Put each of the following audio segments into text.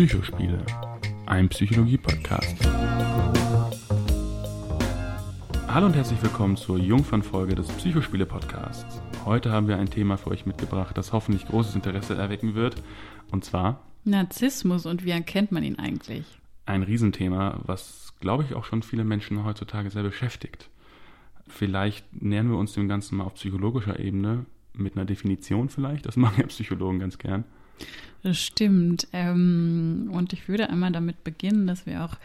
Psychospiele, ein Psychologie-Podcast. Hallo und herzlich willkommen zur Jungfernfolge des Psychospiele-Podcasts. Heute haben wir ein Thema für euch mitgebracht, das hoffentlich großes Interesse erwecken wird, und zwar Narzissmus und wie erkennt man ihn eigentlich? Ein Riesenthema, was, glaube ich, auch schon viele Menschen heutzutage sehr beschäftigt. Vielleicht nähern wir uns dem Ganzen mal auf psychologischer Ebene, mit einer Definition vielleicht. Das machen ja Psychologen ganz gern. Das stimmt. Ähm, und ich würde einmal damit beginnen, dass wir auch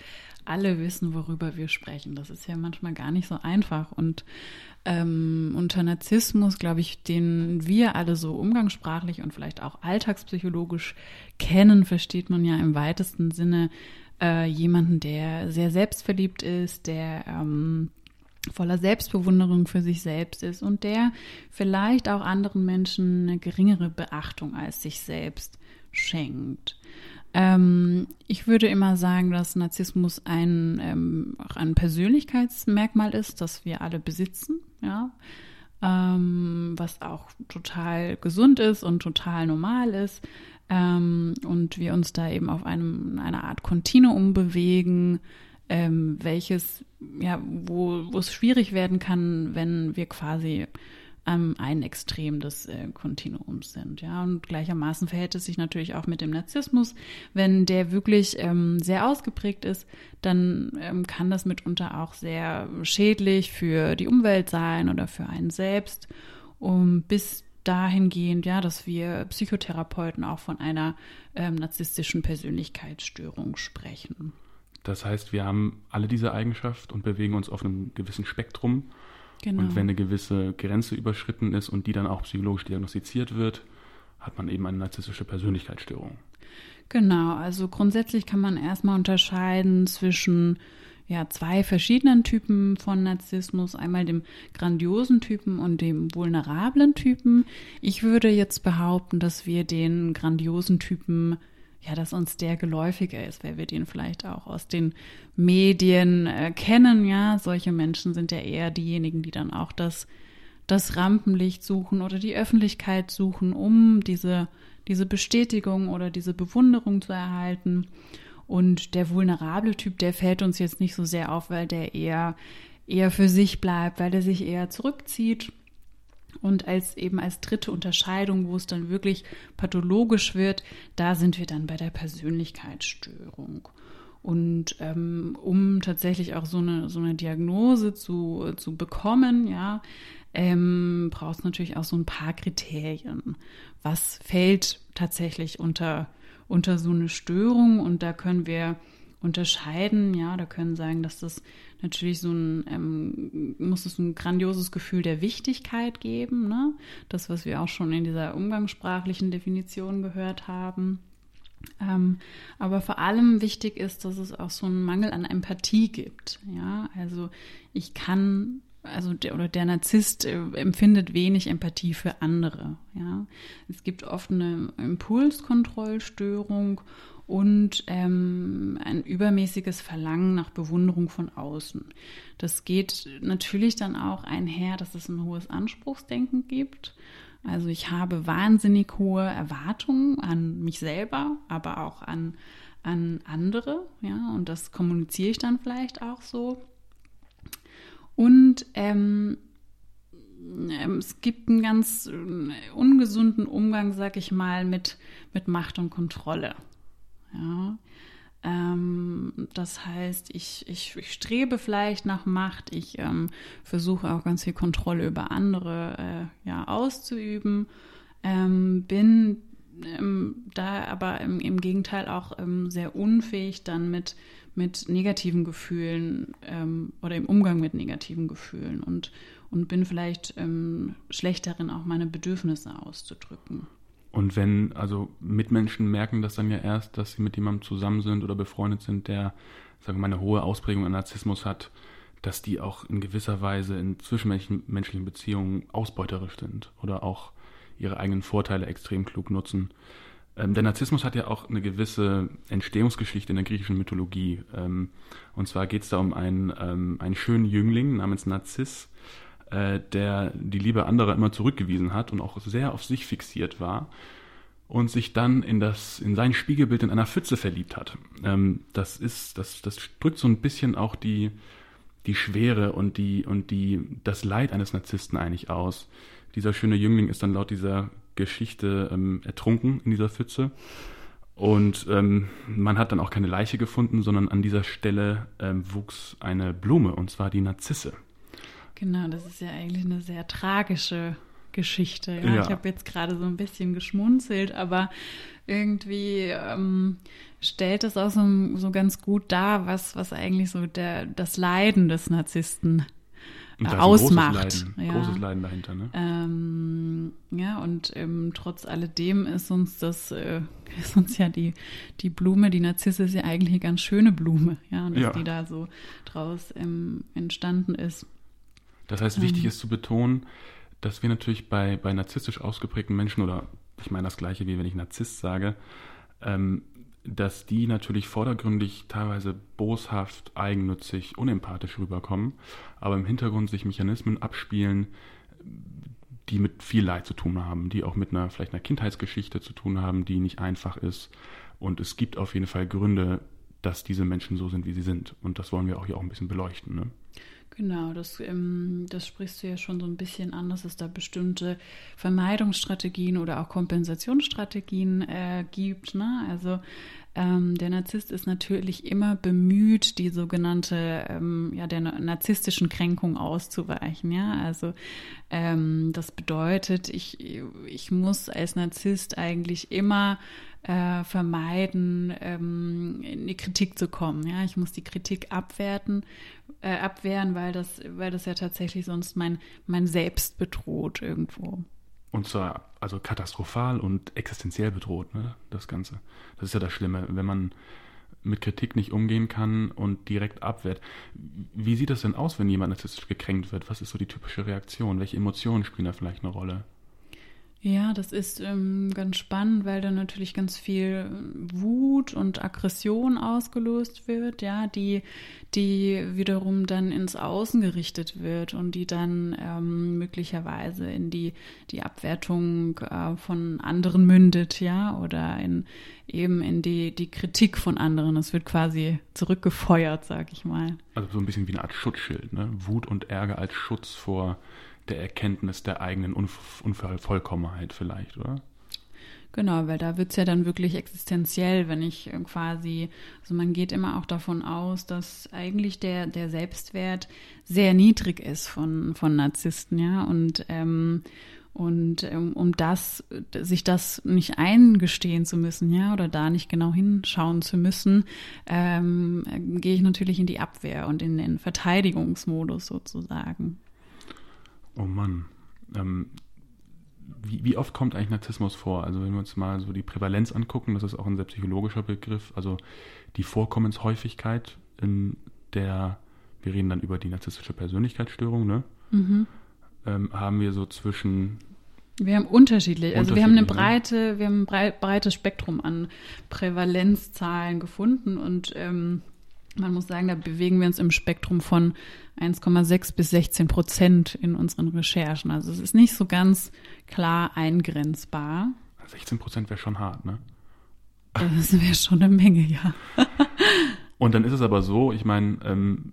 alle wissen, worüber wir sprechen. Das ist ja manchmal gar nicht so einfach. Und ähm, unter Narzissmus, glaube ich, den wir alle so umgangssprachlich und vielleicht auch alltagspsychologisch kennen, versteht man ja im weitesten Sinne äh, jemanden, der sehr selbstverliebt ist, der ähm, voller Selbstbewunderung für sich selbst ist und der vielleicht auch anderen Menschen eine geringere Beachtung als sich selbst schenkt. Ähm, ich würde immer sagen, dass Narzissmus ein, ähm, auch ein Persönlichkeitsmerkmal ist, das wir alle besitzen, ja. Ähm, was auch total gesund ist und total normal ist. Ähm, und wir uns da eben auf einem, einer Art Kontinuum bewegen, ähm, welches, ja, wo, wo es schwierig werden kann, wenn wir quasi am ein Extrem des äh, Kontinuums sind. Ja, und gleichermaßen verhält es sich natürlich auch mit dem Narzissmus. Wenn der wirklich ähm, sehr ausgeprägt ist, dann ähm, kann das mitunter auch sehr schädlich für die Umwelt sein oder für einen selbst. Um, bis dahingehend, ja, dass wir Psychotherapeuten auch von einer ähm, narzisstischen Persönlichkeitsstörung sprechen. Das heißt, wir haben alle diese Eigenschaft und bewegen uns auf einem gewissen Spektrum. Genau. Und wenn eine gewisse Grenze überschritten ist und die dann auch psychologisch diagnostiziert wird, hat man eben eine narzisstische Persönlichkeitsstörung. Genau, also grundsätzlich kann man erstmal unterscheiden zwischen ja, zwei verschiedenen Typen von Narzissmus, einmal dem grandiosen Typen und dem vulnerablen Typen. Ich würde jetzt behaupten, dass wir den grandiosen Typen ja, dass uns der geläufiger ist, weil wir den vielleicht auch aus den Medien äh, kennen. Ja, solche Menschen sind ja eher diejenigen, die dann auch das, das Rampenlicht suchen oder die Öffentlichkeit suchen, um diese, diese Bestätigung oder diese Bewunderung zu erhalten. Und der vulnerable Typ, der fällt uns jetzt nicht so sehr auf, weil der eher, eher für sich bleibt, weil er sich eher zurückzieht und als eben als dritte Unterscheidung, wo es dann wirklich pathologisch wird, da sind wir dann bei der Persönlichkeitsstörung. Und ähm, um tatsächlich auch so eine, so eine Diagnose zu, zu bekommen, ja, ähm, braucht es natürlich auch so ein paar Kriterien. Was fällt tatsächlich unter, unter so eine Störung? Und da können wir unterscheiden. Ja, da können sagen, dass das natürlich so ein, ähm, muss es ein grandioses Gefühl der Wichtigkeit geben. Ne? Das, was wir auch schon in dieser umgangssprachlichen Definition gehört haben. Ähm, aber vor allem wichtig ist, dass es auch so einen Mangel an Empathie gibt. Ja, also ich kann also der oder der Narzisst äh, empfindet wenig Empathie für andere. Ja, es gibt oft eine Impulskontrollstörung und ähm, ein übermäßiges Verlangen nach Bewunderung von außen. Das geht natürlich dann auch einher, dass es ein hohes Anspruchsdenken gibt. Also ich habe wahnsinnig hohe Erwartungen an mich selber, aber auch an, an andere, ja, und das kommuniziere ich dann vielleicht auch so. Und ähm, ähm es gibt einen ganz äh, ungesunden Umgang, sag ich mal, mit, mit Macht und Kontrolle. Ja. Ähm, das heißt, ich, ich, ich, strebe vielleicht nach Macht, ich ähm, versuche auch ganz viel Kontrolle über andere äh, ja, auszuüben, ähm, bin ähm, da aber im, im, Gegenteil auch ähm, sehr unfähig dann mit, mit negativen Gefühlen ähm, oder im Umgang mit negativen Gefühlen und, und bin vielleicht schlecht darin, auch meine Bedürfnisse auszudrücken. Und wenn, also Mitmenschen merken das dann ja erst, dass sie mit jemandem zusammen sind oder befreundet sind, der, sagen wir mal, eine hohe Ausprägung an Narzissmus hat, dass die auch in gewisser Weise in zwischenmenschlichen Beziehungen ausbeuterisch sind oder auch ihre eigenen Vorteile extrem klug nutzen. Ähm, der Narzissmus hat ja auch eine gewisse Entstehungsgeschichte in der griechischen Mythologie. Ähm, und zwar geht es da um einen, ähm, einen schönen Jüngling namens Narziss, äh, der die Liebe anderer immer zurückgewiesen hat und auch sehr auf sich fixiert war. und sich dann in das in sein Spiegelbild in einer Pfütze verliebt hat. Ähm, das ist das das drückt so ein bisschen auch die die Schwere und die und die das Leid eines Narzissten eigentlich aus. Dieser schöne Jüngling ist dann laut dieser Geschichte ähm, ertrunken in dieser Pfütze und ähm, man hat dann auch keine Leiche gefunden, sondern an dieser Stelle ähm, wuchs eine Blume und zwar die Narzisse. Genau, das ist ja eigentlich eine sehr tragische Geschichte. Ja? Ja. Ich habe jetzt gerade so ein bisschen geschmunzelt, aber irgendwie ähm, stellt es auch so, so ganz gut dar, was, was eigentlich so der, das Leiden des Narzissten äh, ausmacht. Großes Leiden, ja. großes Leiden dahinter, ne? Ähm, ja, und ähm, trotz alledem ist uns das, äh, ist uns ja die, die Blume, die Narzisse ist ja eigentlich eine ganz schöne Blume, ja, und dass ja. die da so draus ähm, entstanden ist. Das heißt, wichtig ähm. ist zu betonen, dass wir natürlich bei, bei narzisstisch ausgeprägten Menschen oder ich meine das gleiche, wie wenn ich Narzisst sage, ähm, dass die natürlich vordergründig teilweise boshaft, eigennützig, unempathisch rüberkommen, aber im Hintergrund sich Mechanismen abspielen, die mit viel Leid zu tun haben, die auch mit einer vielleicht einer Kindheitsgeschichte zu tun haben, die nicht einfach ist. Und es gibt auf jeden Fall Gründe, dass diese Menschen so sind, wie sie sind. Und das wollen wir auch hier auch ein bisschen beleuchten. Ne? Genau, das, ähm, das sprichst du ja schon so ein bisschen an, dass es da bestimmte Vermeidungsstrategien oder auch Kompensationsstrategien äh, gibt. Ne? Also ähm, der Narzisst ist natürlich immer bemüht, die sogenannte, ähm, ja, der narzisstischen Kränkung auszuweichen. Ja, also ähm, das bedeutet, ich, ich muss als Narzisst eigentlich immer äh, vermeiden, ähm, in die Kritik zu kommen. Ja, ich muss die Kritik abwerten, äh, abwehren, weil das, weil das ja tatsächlich sonst mein, mein Selbst bedroht irgendwo. Und zwar also katastrophal und existenziell bedroht, ne, das Ganze. Das ist ja das Schlimme, wenn man mit Kritik nicht umgehen kann und direkt abwehrt. Wie sieht das denn aus, wenn jemand narzisstisch gekränkt wird? Was ist so die typische Reaktion? Welche Emotionen spielen da vielleicht eine Rolle? Ja, das ist ähm, ganz spannend, weil da natürlich ganz viel Wut und Aggression ausgelöst wird, ja, die, die wiederum dann ins Außen gerichtet wird und die dann ähm, möglicherweise in die, die Abwertung äh, von anderen mündet, ja, oder in eben in die, die Kritik von anderen. Es wird quasi zurückgefeuert, sag ich mal. Also so ein bisschen wie eine Art Schutzschild, ne? Wut und Ärger als Schutz vor der Erkenntnis der eigenen Unvollkommenheit vielleicht, oder? Genau, weil da wird es ja dann wirklich existenziell, wenn ich äh, quasi, also man geht immer auch davon aus, dass eigentlich der, der Selbstwert sehr niedrig ist von, von Narzissten, ja, und, ähm, und ähm, um das, sich das nicht eingestehen zu müssen, ja, oder da nicht genau hinschauen zu müssen, ähm, gehe ich natürlich in die Abwehr und in den Verteidigungsmodus sozusagen. Oh Mann. Ähm, wie, wie, oft kommt eigentlich Narzissmus vor? Also wenn wir uns mal so die Prävalenz angucken, das ist auch ein sehr psychologischer Begriff, also die Vorkommenshäufigkeit in der, wir reden dann über die narzisstische Persönlichkeitsstörung, ne? Mhm. Ähm, haben wir so zwischen wir haben unterschiedlich, also wir haben eine ne? breite, wir haben ein breites Spektrum an Prävalenzzahlen gefunden und ähm, man muss sagen, da bewegen wir uns im Spektrum von 1,6 bis 16 Prozent in unseren Recherchen. Also es ist nicht so ganz klar eingrenzbar. 16 Prozent wäre schon hart, ne? Das wäre schon eine Menge, ja. Und dann ist es aber so, ich meine, ähm,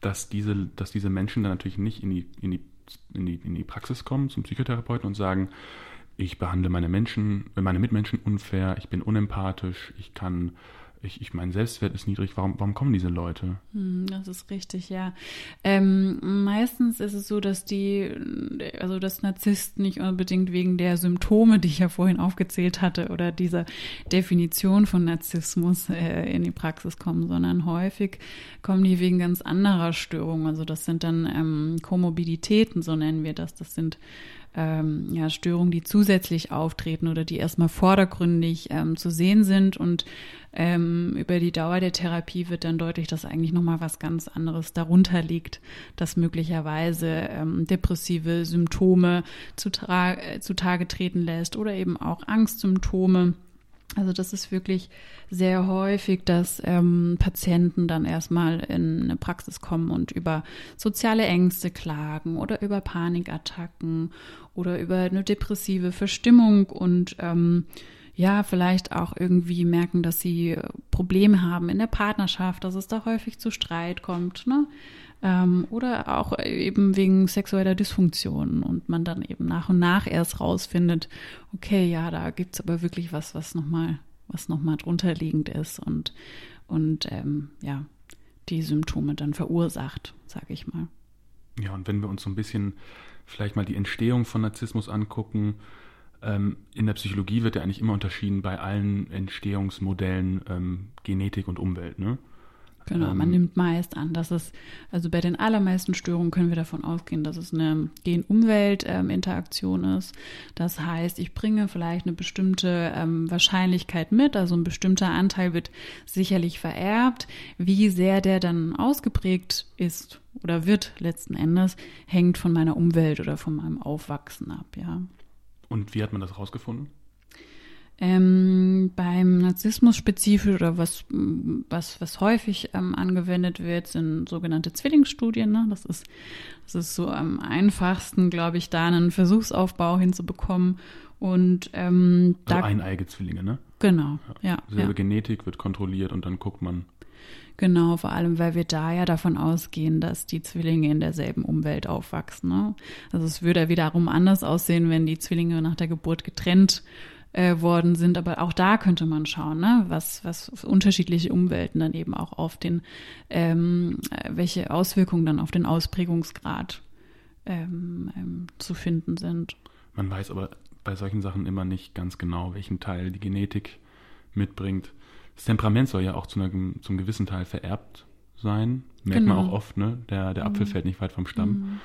dass diese, dass diese Menschen dann natürlich nicht in die, in die, in die, in die Praxis kommen zum Psychotherapeuten und sagen, ich behandle meine Menschen, meine Mitmenschen unfair, ich bin unempathisch, ich kann ich, ich mein Selbstwert ist niedrig, warum, warum kommen diese Leute? Hm, das ist richtig, ja. Ähm, meistens ist es so, dass die, also dass Narzissten nicht unbedingt wegen der Symptome, die ich ja vorhin aufgezählt hatte, oder dieser Definition von Narzissmus äh, in die Praxis kommen, sondern häufig kommen die wegen ganz anderer Störungen. Also das sind dann ähm, Komorbiditäten, so nennen wir das. Das sind ähm, ja, Störungen, die zusätzlich auftreten oder die erstmal vordergründig ähm, zu sehen sind. Und ähm, über die Dauer der Therapie wird dann deutlich, dass eigentlich nochmal was ganz anderes darunter liegt, dass möglicherweise ähm, depressive Symptome zutage treten lässt oder eben auch Angstsymptome Also das ist wirklich sehr häufig, dass ähm, Patienten dann erstmal in eine Praxis kommen und über soziale Ängste klagen oder über Panikattacken oder über eine depressive Verstimmung und ähm, ja, vielleicht auch irgendwie merken, dass sie Probleme haben in der Partnerschaft, dass es da häufig zu Streit kommt, ne? Ähm, oder auch eben wegen sexueller Dysfunktion und man dann eben nach und nach erst rausfindet, okay, ja, da gibt es aber wirklich was, was nochmal, was nochmal drunter ist und, und ähm, ja, die Symptome dann verursacht, sage ich mal. Ja, und wenn wir uns so ein bisschen vielleicht mal die Entstehung von Narzissmus angucken, ähm, in der Psychologie wird ja eigentlich immer unterschieden bei allen Entstehungsmodellen ähm, Genetik und Umwelt, ne? Genau, man ähm, nimmt meist an, dass es, also bei den allermeisten Störungen können wir davon ausgehen, dass es eine Gen-Umwelt-Interaktion ist. Das heißt, ich bringe vielleicht eine bestimmte ähm, Wahrscheinlichkeit mit, also ein bestimmter Anteil wird sicherlich vererbt. Wie sehr der dann ausgeprägt ist oder wird letzten Endes, hängt von meiner Umwelt oder von meinem Aufwachsen ab, ja. Und wie hat man das rausgefunden? Ähm, beim Narzissmus spezifisch oder was, was, was häufig ähm, angewendet wird, sind sogenannte Zwillingsstudien. Ne? Das, ist, das ist so am einfachsten, glaube ich, da einen Versuchsaufbau hinzubekommen. Und ähm, also da, eineige Zwillinge, ne? Genau, ja. ja Selbe ja. Genetik wird kontrolliert und dann guckt man. Genau, vor allem, weil wir da ja davon ausgehen, dass die Zwillinge in derselben Umwelt aufwachsen. Ne? Also es würde wiederum anders aussehen, wenn die Zwillinge nach der Geburt getrennt äh, worden sind. Aber auch da könnte man schauen, ne? was, was unterschiedliche Umwelten dann eben auch auf den, ähm, äh, welche Auswirkungen dann auf den Ausprägungsgrad ähm, ähm, zu finden sind. Man weiß aber bei solchen Sachen immer nicht ganz genau, welchen Teil die Genetik mitbringt. Das Temperament soll ja auch zu einem, zum gewissen Teil vererbt sein. Merkt genau. man auch oft, ne? Der, der Apfel mhm. fällt nicht weit vom Stamm. Mhm.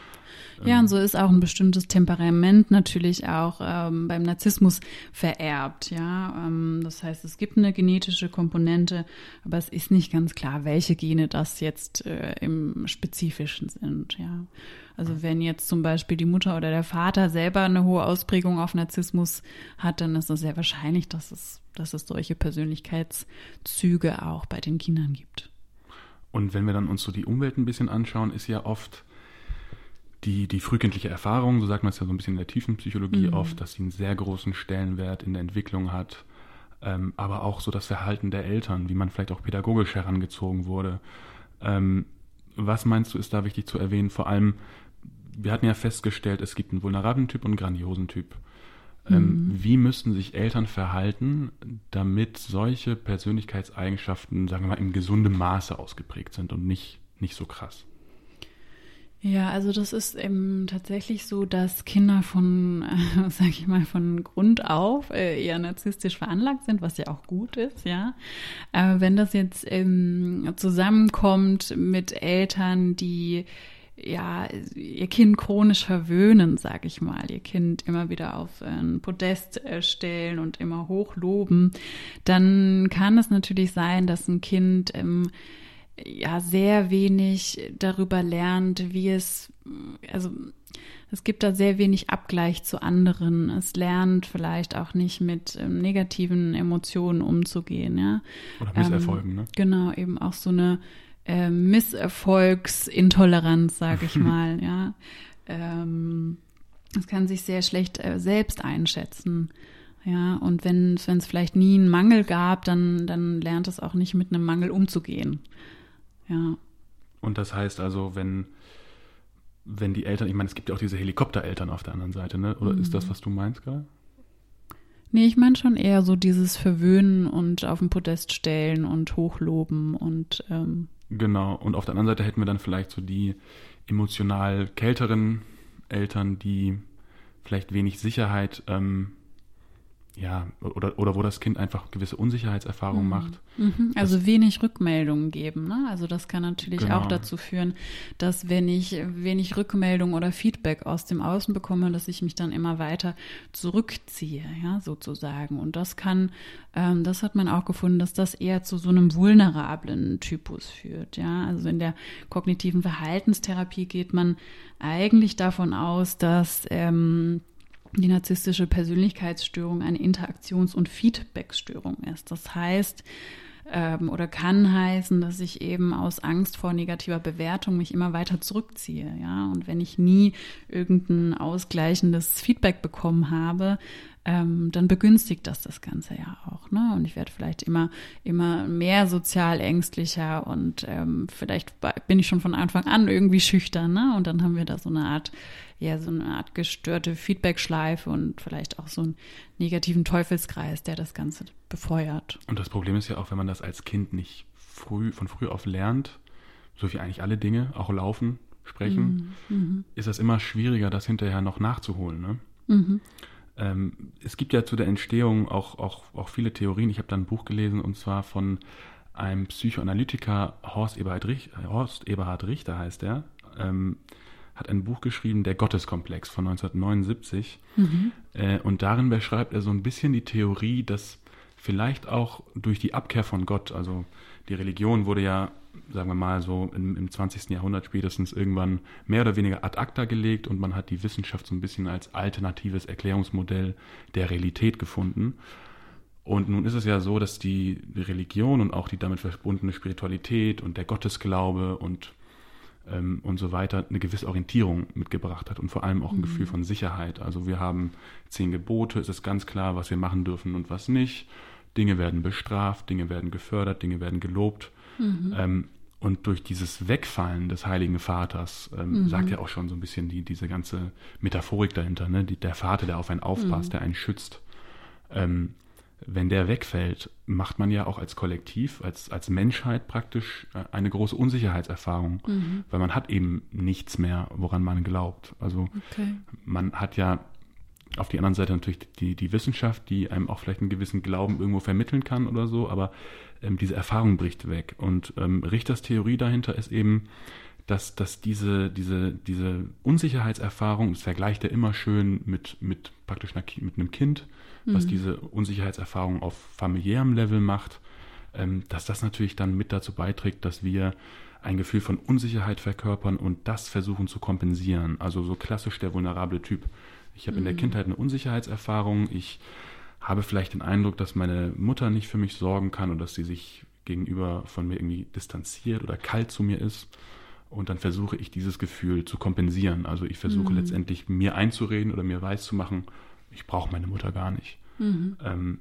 Ja, und so ist auch ein bestimmtes Temperament natürlich auch ähm, beim Narzissmus vererbt. Ja, ähm, das heißt, es gibt eine genetische Komponente, aber es ist nicht ganz klar, welche Gene das jetzt äh, im Spezifischen sind. Ja, also wenn jetzt zum Beispiel die Mutter oder der Vater selber eine hohe Ausprägung auf Narzissmus hat, dann ist es sehr wahrscheinlich, dass es, dass es solche Persönlichkeitszüge auch bei den Kindern gibt. Und wenn wir dann uns so die Umwelt ein bisschen anschauen, ist ja oft die, die frühkindliche Erfahrung, so sagt man es ja so ein bisschen in der tiefen Psychologie mhm. oft, dass sie einen sehr großen Stellenwert in der Entwicklung hat, ähm, aber auch so das Verhalten der Eltern, wie man vielleicht auch pädagogisch herangezogen wurde. Ähm, was meinst du, ist da wichtig zu erwähnen? Vor allem, wir hatten ja festgestellt, es gibt einen vulnerablen Typ und einen grandiosen Typ. Ähm, mhm. Wie müssten sich Eltern verhalten, damit solche Persönlichkeitseigenschaften, sagen wir mal, im gesunden Maße ausgeprägt sind und nicht, nicht so krass? Ja, also das ist eben tatsächlich so, dass Kinder von, äh, sag ich mal, von Grund auf äh, eher narzisstisch veranlagt sind, was ja auch gut ist, ja. Aber wenn das jetzt ähm, zusammenkommt mit Eltern, die ja, ihr Kind chronisch verwöhnen, sag ich mal, ihr Kind immer wieder auf ein Podest äh, stellen und immer hochloben, dann kann es natürlich sein, dass ein Kind ähm, ja sehr wenig darüber lernt, wie es, also es gibt da sehr wenig Abgleich zu anderen. Es lernt vielleicht auch nicht mit ähm, negativen Emotionen umzugehen, ja. Oder Misserfolgen, ähm, ne? Genau, eben auch so eine äh, Misserfolgsintoleranz, sage ich mal, ja. Ähm, es kann sich sehr schlecht äh, selbst einschätzen. Ja, und wenn es vielleicht nie einen Mangel gab, dann, dann lernt es auch nicht mit einem Mangel umzugehen. Ja. Und das heißt also, wenn, wenn die Eltern, ich meine, es gibt ja auch diese Helikoptereltern auf der anderen Seite, ne? Oder mhm. ist das, mhm. was du meinst gerade? Nee, ich meine schon eher so dieses Verwöhnen und auf den Podest stellen und hochloben und ähm, Genau, und auf der anderen Seite hätten wir dann vielleicht so die emotional kälteren Eltern, die vielleicht wenig Sicherheit ähm, ja, oder, oder wo das Kind einfach gewisse Unsicherheitserfahrungen mhm. macht. Mhm. Also das, wenig Rückmeldungen geben. Ne? Also das kann natürlich genau. auch dazu führen, dass wenn ich wenig Rückmeldung oder Feedback aus dem Außen bekomme, dass ich mich dann immer weiter zurückziehe, ja, sozusagen. Und das kann, ähm, das hat man auch gefunden, dass das eher zu so einem vulnerablen Typus führt. Ja, also in der kognitiven Verhaltenstherapie geht man eigentlich davon aus, dass ähm, die narzisstische Persönlichkeitsstörung eine Interaktions- und Feedbackstörung ist. Das heißt, ähm, oder kann heißen, dass ich eben aus Angst vor negativer Bewertung mich immer weiter zurückziehe, ja. Und wenn ich nie irgendein ausgleichendes Feedback bekommen habe, ähm, dann begünstigt das das Ganze ja auch. Ne? Und ich werde vielleicht immer, immer mehr sozial ängstlicher und ähm, vielleicht bin ich schon von Anfang an irgendwie schüchtern. Ne? Und dann haben wir da so eine Art, ja, so eine Art gestörte Feedback-Schleife und vielleicht auch so einen negativen Teufelskreis, der das Ganze befeuert. Und das Problem ist ja auch, wenn man das als Kind nicht früh, von früh auf lernt, so wie eigentlich alle Dinge, auch laufen, sprechen, mhm. mhm. ist das immer schwieriger, das hinterher noch nachzuholen. Ne? Mhm. Ähm, es gibt ja zu der Entstehung auch, auch, auch viele Theorien. Ich habe da ein Buch gelesen und zwar von einem Psychoanalytiker, Horst Eberhard, Richter, Horst Eberhard Richter heißt er, ähm, hat ein Buch geschrieben, Der Gotteskomplex von 1979. Mhm. Äh, und darin beschreibt er so ein bisschen die Theorie, dass vielleicht auch durch die Abkehr von Gott, also die Religion wurde ja sagen wir mal so im, im 20. Jahrhundert spätestens irgendwann mehr oder weniger ad acta gelegt und man hat die Wissenschaft so ein bisschen als alternatives Erklärungsmodell der Realität gefunden. Und nun ist es ja so, dass die Religion und auch die damit verbundene Spiritualität und der Gottesglaube und, ähm, und so weiter eine gewisse Orientierung mitgebracht hat und vor allem auch ein mhm. Gefühl von Sicherheit. Also wir haben zehn Gebote, es ist ganz klar, was wir machen dürfen und was nicht. Dinge werden bestraft, Dinge werden gefördert, Dinge werden gelobt. Mhm. Ähm, und durch dieses Wegfallen des Heiligen Vaters ähm, mhm. sagt ja auch schon so ein bisschen die, diese ganze Metaphorik dahinter, ne? Die, der Vater, der auf einen aufpasst, mhm. der einen schützt. Ähm, wenn der wegfällt, macht man ja auch als Kollektiv, als, als Menschheit praktisch äh, eine große Unsicherheitserfahrung, mhm. weil man hat eben nichts mehr, woran man glaubt. Also okay. man hat ja auf die anderen Seite natürlich die, die Wissenschaft, die einem auch vielleicht einen gewissen Glauben irgendwo vermitteln kann oder so, aber ähm, diese Erfahrung bricht weg. Und ähm, Richters Theorie dahinter ist eben, dass, dass diese, diese, diese Unsicherheitserfahrung, das vergleicht er immer schön mit, mit praktisch einer, mit einem Kind, was mhm. diese Unsicherheitserfahrung auf familiärem Level macht, ähm, dass das natürlich dann mit dazu beiträgt, dass wir ein Gefühl von Unsicherheit verkörpern und das versuchen zu kompensieren. Also so klassisch der vulnerable Typ. Ich habe mhm. in der mhm. Kindheit eine Unsicherheitserfahrung, ich habe vielleicht den Eindruck, dass meine Mutter nicht für mich sorgen kann und dass sie sich gegenüber von mir irgendwie distanziert oder kalt zu mir ist. Und dann versuche ich dieses Gefühl zu kompensieren. Also ich versuche mhm. letztendlich mir einzureden oder mir weiszumachen, ich brauche meine Mutter gar nicht. Mhm. Ähm,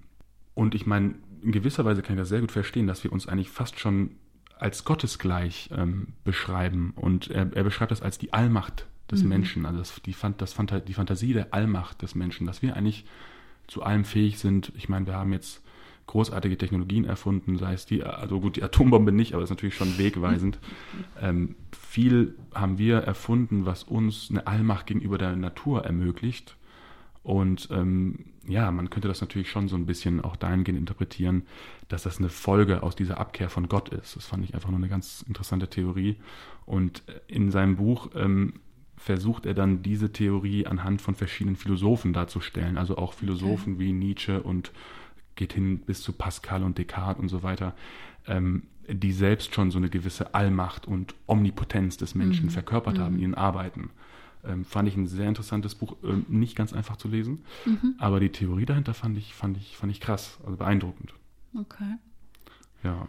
und ich meine, in gewisser Weise kann ich das sehr gut verstehen, dass wir uns eigentlich fast schon als gottesgleich ähm, beschreiben. Und er, er, beschreibt das als die Allmacht des mhm. Menschen, also das, die, das, die Fantasie der Allmacht des Menschen, dass wir eigentlich zu allem fähig sind. Ich meine, wir haben jetzt großartige Technologien erfunden, sei es die, also gut, die Atombombe nicht, aber das ist natürlich schon wegweisend. Ähm, viel haben wir erfunden, was uns eine Allmacht gegenüber der Natur ermöglicht. Und ähm, ja, man könnte das natürlich schon so ein bisschen auch dahingehend interpretieren, dass das eine Folge aus dieser Abkehr von Gott ist. Das fand ich einfach nur eine ganz interessante Theorie. Und in seinem Buch ähm, versucht er dann diese Theorie anhand von verschiedenen Philosophen darzustellen, also auch Philosophen okay. wie Nietzsche und geht hin bis zu Pascal und Descartes und so weiter, ähm, die selbst schon so eine gewisse Allmacht und Omnipotenz des Menschen mhm. verkörpert mhm. haben in ihren Arbeiten. Ähm, fand ich ein sehr interessantes Buch, ähm, nicht ganz einfach zu lesen, mhm. aber die Theorie dahinter fand ich, fand ich, fand ich krass, also beeindruckend. Okay. Ja.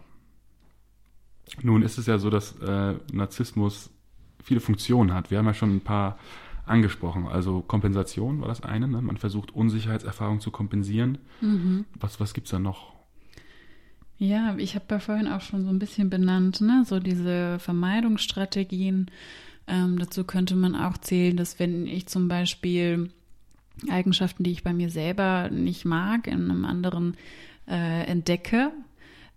Nun ist es ja so, dass äh, Narzissmus viele Funktionen hat. Wir haben ja schon ein paar angesprochen. Also Kompensation war das eine. Ne? Man versucht Unsicherheitserfahrung zu kompensieren. Mhm. Was, was gibt es da noch? Ja, ich habe ja vorhin auch schon so ein bisschen benannt, ne? so diese Vermeidungsstrategien. Ähm, dazu könnte man auch zählen, dass wenn ich zum Beispiel Eigenschaften, die ich bei mir selber nicht mag, in einem anderen äh, entdecke,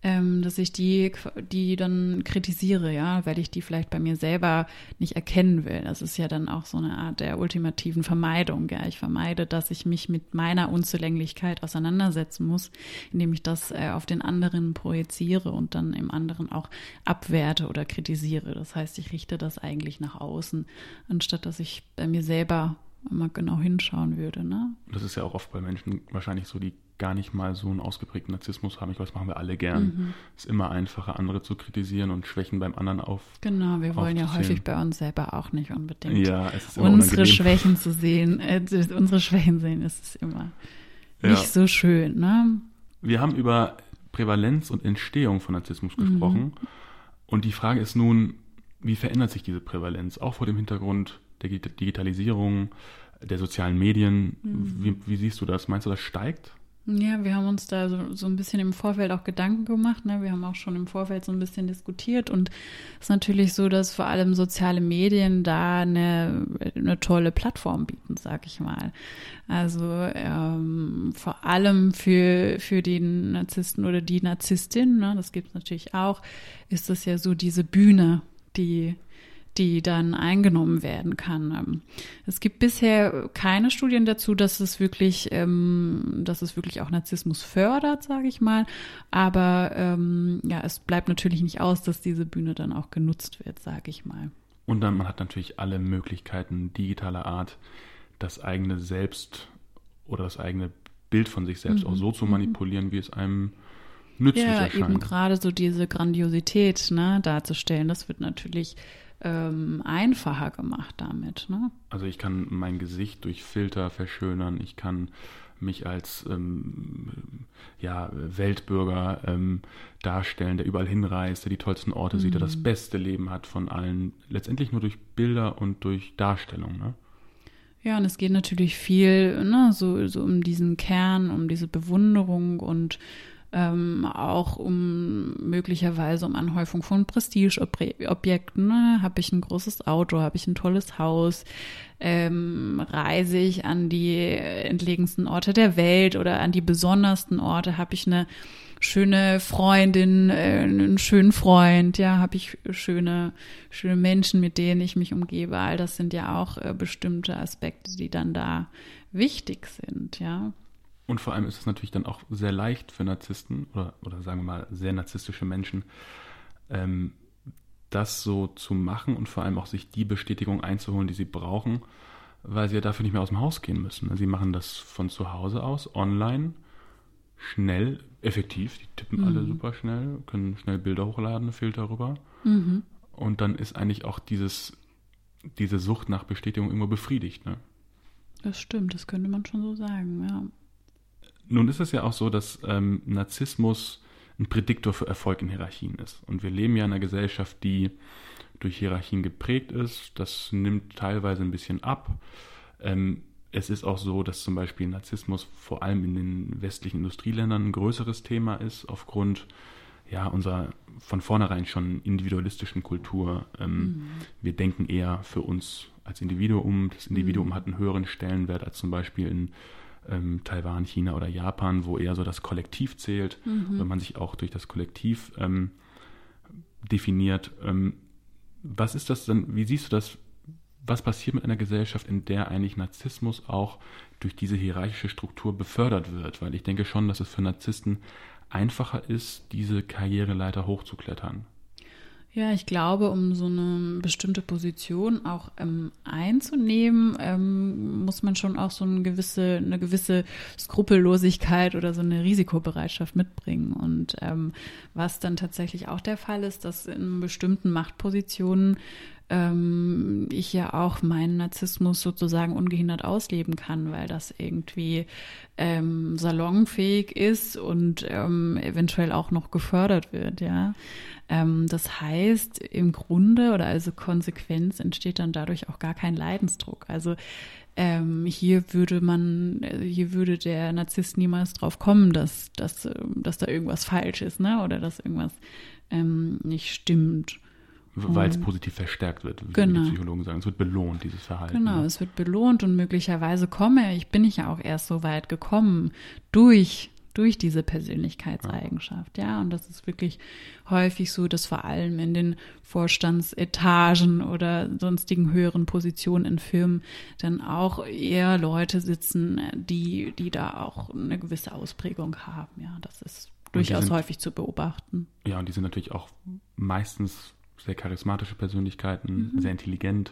ähm, dass ich die, die dann kritisiere, ja, weil ich die vielleicht bei mir selber nicht erkennen will. Das ist ja dann auch so eine Art der ultimativen Vermeidung. Ja, ich vermeide, dass ich mich mit meiner Unzulänglichkeit auseinandersetzen muss, indem ich das äh, auf den anderen projiziere und dann im anderen auch abwerte oder kritisiere. Das heißt, ich richte das eigentlich nach außen, anstatt dass ich bei mir selber mal genau hinschauen würde. Ne? Das ist ja auch oft bei Menschen wahrscheinlich so, die gar nicht mal so einen ausgeprägten Narzissmus haben. Ich glaube, das machen wir alle gern. Mhm. Es ist immer einfacher, andere zu kritisieren und Schwächen beim anderen auf. Genau, wir wollen ja häufig bei uns selber auch nicht unbedingt. Ja, es ist immer unsere unangenehm. Schwächen zu sehen, äh, unsere Schwächen sehen, ist es immer ja. nicht so schön. Ne? Wir haben über Prävalenz und Entstehung von Narzissmus mhm. gesprochen. Und die Frage ist nun, wie verändert sich diese Prävalenz, auch vor dem Hintergrund der Digitalisierung, der sozialen Medien? Mhm. Wie, wie, siehst du das? Meinst du, das steigt? Ja, wir haben uns da so, so ein bisschen im Vorfeld auch Gedanken gemacht. Ne? Wir haben auch schon im Vorfeld so ein bisschen diskutiert. Und es ist natürlich so, dass vor allem soziale Medien da eine, eine tolle Plattform bieten, sag ich mal. Also ähm, vor allem für, für den Narzissten oder die Narzisstin, ne? das gibt es natürlich auch, ist das ja so diese Bühne, die die dann eingenommen werden kann. Ähm, es gibt bisher keine Studien dazu, dass es wirklich, ähm, dass es wirklich auch Narzissmus fördert, sage ich mal. Aber ähm, ja, es bleibt natürlich nicht aus, dass diese Bühne dann auch genutzt wird, sage ich mal. Und dann man hat natürlich alle Möglichkeiten digitaler Art, das eigene Selbst oder das eigene Bild von sich selbst mhm. auch so zu manipulieren, wie es einem nützlich ja, erscheint. Ja, eben gerade so diese Grandiosität ne, darzustellen, das wird natürlich ähm, einfacher gemacht damit. Ne? Also ich kann mein Gesicht durch Filter verschönern, ich kann mich als ähm, ja, Weltbürger ähm, darstellen, der überall hinreist, der die tollsten Orte mhm. sieht, der das mhm. beste Leben hat von allen, letztendlich nur durch Bilder und durch Darstellung. Ne? Ja, und es geht natürlich viel ne, so, so um diesen Kern, um diese Bewunderung und ähm, auch um möglicherweise um Anhäufung von Prestigeobjekten. Ne? Habe ich ein großes Auto, habe ich ein tolles Haus, ähm, reise ich an die entlegensten Orte der Welt oder an die besondersten Orte, habe ich eine schöne Freundin, äh, einen schönen Freund, ja, habe ich schöne, schöne Menschen, mit denen ich mich umgebe. All das sind ja auch äh, bestimmte Aspekte, die dann da wichtig sind, ja. Und vor allem ist es natürlich dann auch sehr leicht für Narzissten oder, oder sagen wir mal sehr narzisstische Menschen, ähm, das so zu machen und vor allem auch sich die Bestätigung einzuholen, die sie brauchen, weil sie ja dafür nicht mehr aus dem Haus gehen müssen. Sie machen das von zu Hause aus, online, schnell, effektiv. Die tippen mhm. alle super schnell, können schnell Bilder hochladen, Filter rüber. Mhm. Und dann ist eigentlich auch dieses, diese Sucht nach Bestätigung immer befriedigt. Ne? Das stimmt, das könnte man schon so sagen, ja. Nun ist es ja auch so, dass ähm, Narzissmus ein Prädiktor für Erfolg in Hierarchien ist. Und wir leben ja in einer Gesellschaft, die durch Hierarchien geprägt ist. Das nimmt teilweise ein bisschen ab. Ähm, es ist auch so, dass zum Beispiel Narzissmus vor allem in den westlichen Industrieländern ein größeres Thema ist, aufgrund ja, unserer von vornherein schon individualistischen Kultur. Ähm, mhm. Wir denken eher für uns als Individuum. Das Individuum mhm. hat einen höheren Stellenwert als zum Beispiel in ähm, Taiwan, China oder Japan, wo eher so das Kollektiv zählt, mhm. wenn man sich auch durch das Kollektiv ähm, definiert. Ähm, was ist das denn, wie siehst du das, was passiert mit einer Gesellschaft, in der eigentlich Narzissmus auch durch diese hierarchische Struktur befördert wird? Weil ich denke schon, dass es für Narzissten einfacher ist, diese Karriereleiter hochzuklettern. Ja, ich glaube, um so eine bestimmte Position auch ähm, einzunehmen, ähm, muss man schon auch so eine gewisse, eine gewisse Skrupellosigkeit oder so eine Risikobereitschaft mitbringen. Und ähm, was dann tatsächlich auch der Fall ist, dass in bestimmten Machtpositionen ähm, ich ja auch meinen Narzissmus sozusagen ungehindert ausleben kann, weil das irgendwie ähm, salonfähig ist und ähm, eventuell auch noch gefördert wird, ja. Ähm, das heißt, im Grunde oder also Konsequenz entsteht dann dadurch auch gar kein Leidensdruck. Also ähm, hier würde man, hier würde der Narzisst niemals drauf kommen, dass, dass, dass da irgendwas falsch ist, ne? Oder dass irgendwas ähm, nicht stimmt. Weil es positiv verstärkt wird, wie genau. die Psychologen sagen. Es wird belohnt, dieses Verhalten. Genau, es wird belohnt und möglicherweise komme ich, bin ich ja auch erst so weit gekommen durch durch diese Persönlichkeitseigenschaft, ja. Und das ist wirklich häufig so, dass vor allem in den Vorstandsetagen oder sonstigen höheren Positionen in Firmen dann auch eher Leute sitzen, die, die da auch eine gewisse Ausprägung haben, ja. Das ist durchaus sind, häufig zu beobachten. Ja, und die sind natürlich auch meistens sehr charismatische Persönlichkeiten, mhm. sehr intelligent.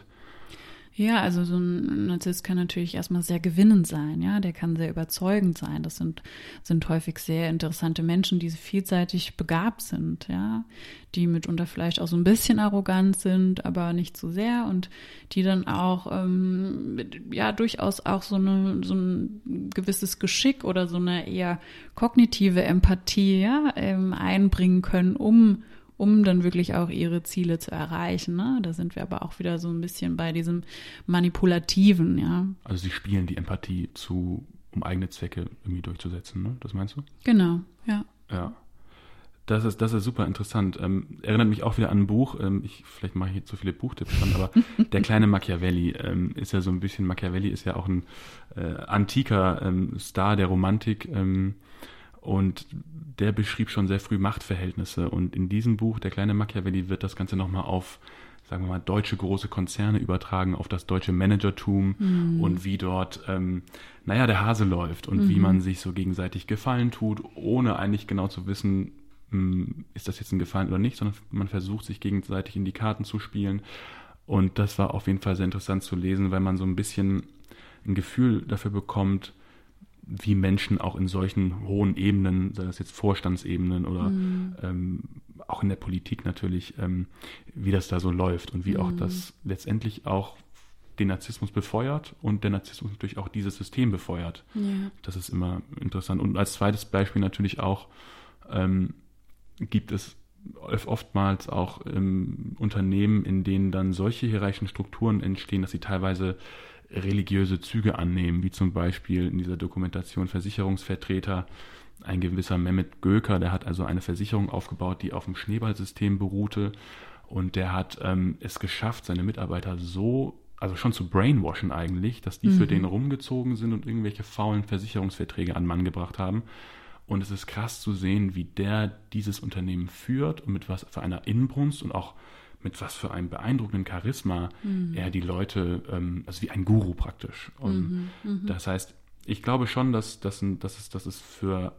Ja, also so ein Narzisst kann natürlich erstmal sehr gewinnend sein, ja, der kann sehr überzeugend sein. Das sind, sind häufig sehr interessante Menschen, die vielseitig begabt sind, ja, die mitunter vielleicht auch so ein bisschen arrogant sind, aber nicht zu so sehr und die dann auch ähm, ja durchaus auch so, eine, so ein gewisses Geschick oder so eine eher kognitive Empathie ja, ähm, einbringen können, um um dann wirklich auch ihre Ziele zu erreichen. Ne? Da sind wir aber auch wieder so ein bisschen bei diesem Manipulativen, ja. Also sie spielen die Empathie zu, um eigene Zwecke irgendwie durchzusetzen, ne? Das meinst du? Genau, ja. Ja. Das ist, das ist super interessant. Ähm, erinnert mich auch wieder an ein Buch. Ähm, ich, vielleicht mache ich jetzt zu viele Buchtipps dran, aber der kleine Machiavelli ähm, ist ja so ein bisschen, Machiavelli ist ja auch ein äh, antiker ähm, Star der Romantik. Und der beschrieb schon sehr früh Machtverhältnisse. Und in diesem Buch, Der kleine Machiavelli, wird das Ganze nochmal auf, sagen wir mal, deutsche große Konzerne übertragen, auf das deutsche Managertum mhm. und wie dort, ähm, naja, der Hase läuft und mhm. wie man sich so gegenseitig Gefallen tut, ohne eigentlich genau zu wissen, hm, ist das jetzt ein Gefallen oder nicht, sondern man versucht sich gegenseitig in die Karten zu spielen. Und das war auf jeden Fall sehr interessant zu lesen, weil man so ein bisschen ein Gefühl dafür bekommt, wie Menschen auch in solchen hohen Ebenen, sei das jetzt Vorstandsebenen oder mhm. ähm, auch in der Politik natürlich, ähm, wie das da so läuft und wie mhm. auch das letztendlich auch den Narzissmus befeuert und der Narzissmus natürlich auch dieses System befeuert. Ja. Das ist immer interessant. Und als zweites Beispiel natürlich auch ähm, gibt es oftmals auch ähm, Unternehmen, in denen dann solche hierarchischen Strukturen entstehen, dass sie teilweise religiöse Züge annehmen, wie zum Beispiel in dieser Dokumentation Versicherungsvertreter, ein gewisser Mehmet Göker, der hat also eine Versicherung aufgebaut, die auf dem Schneeballsystem beruhte und der hat ähm, es geschafft, seine Mitarbeiter so, also schon zu brainwashen eigentlich, dass die mhm. für den rumgezogen sind und irgendwelche faulen Versicherungsverträge an Mann gebracht haben. Und es ist krass zu sehen, wie der dieses Unternehmen führt und mit was für einer Inbrunst und auch mit was für einem beeindruckenden Charisma mhm. er die Leute, ähm, also wie ein Guru praktisch. Und mhm, mhm. das heißt, ich glaube schon, dass, dass, dass, es, dass es für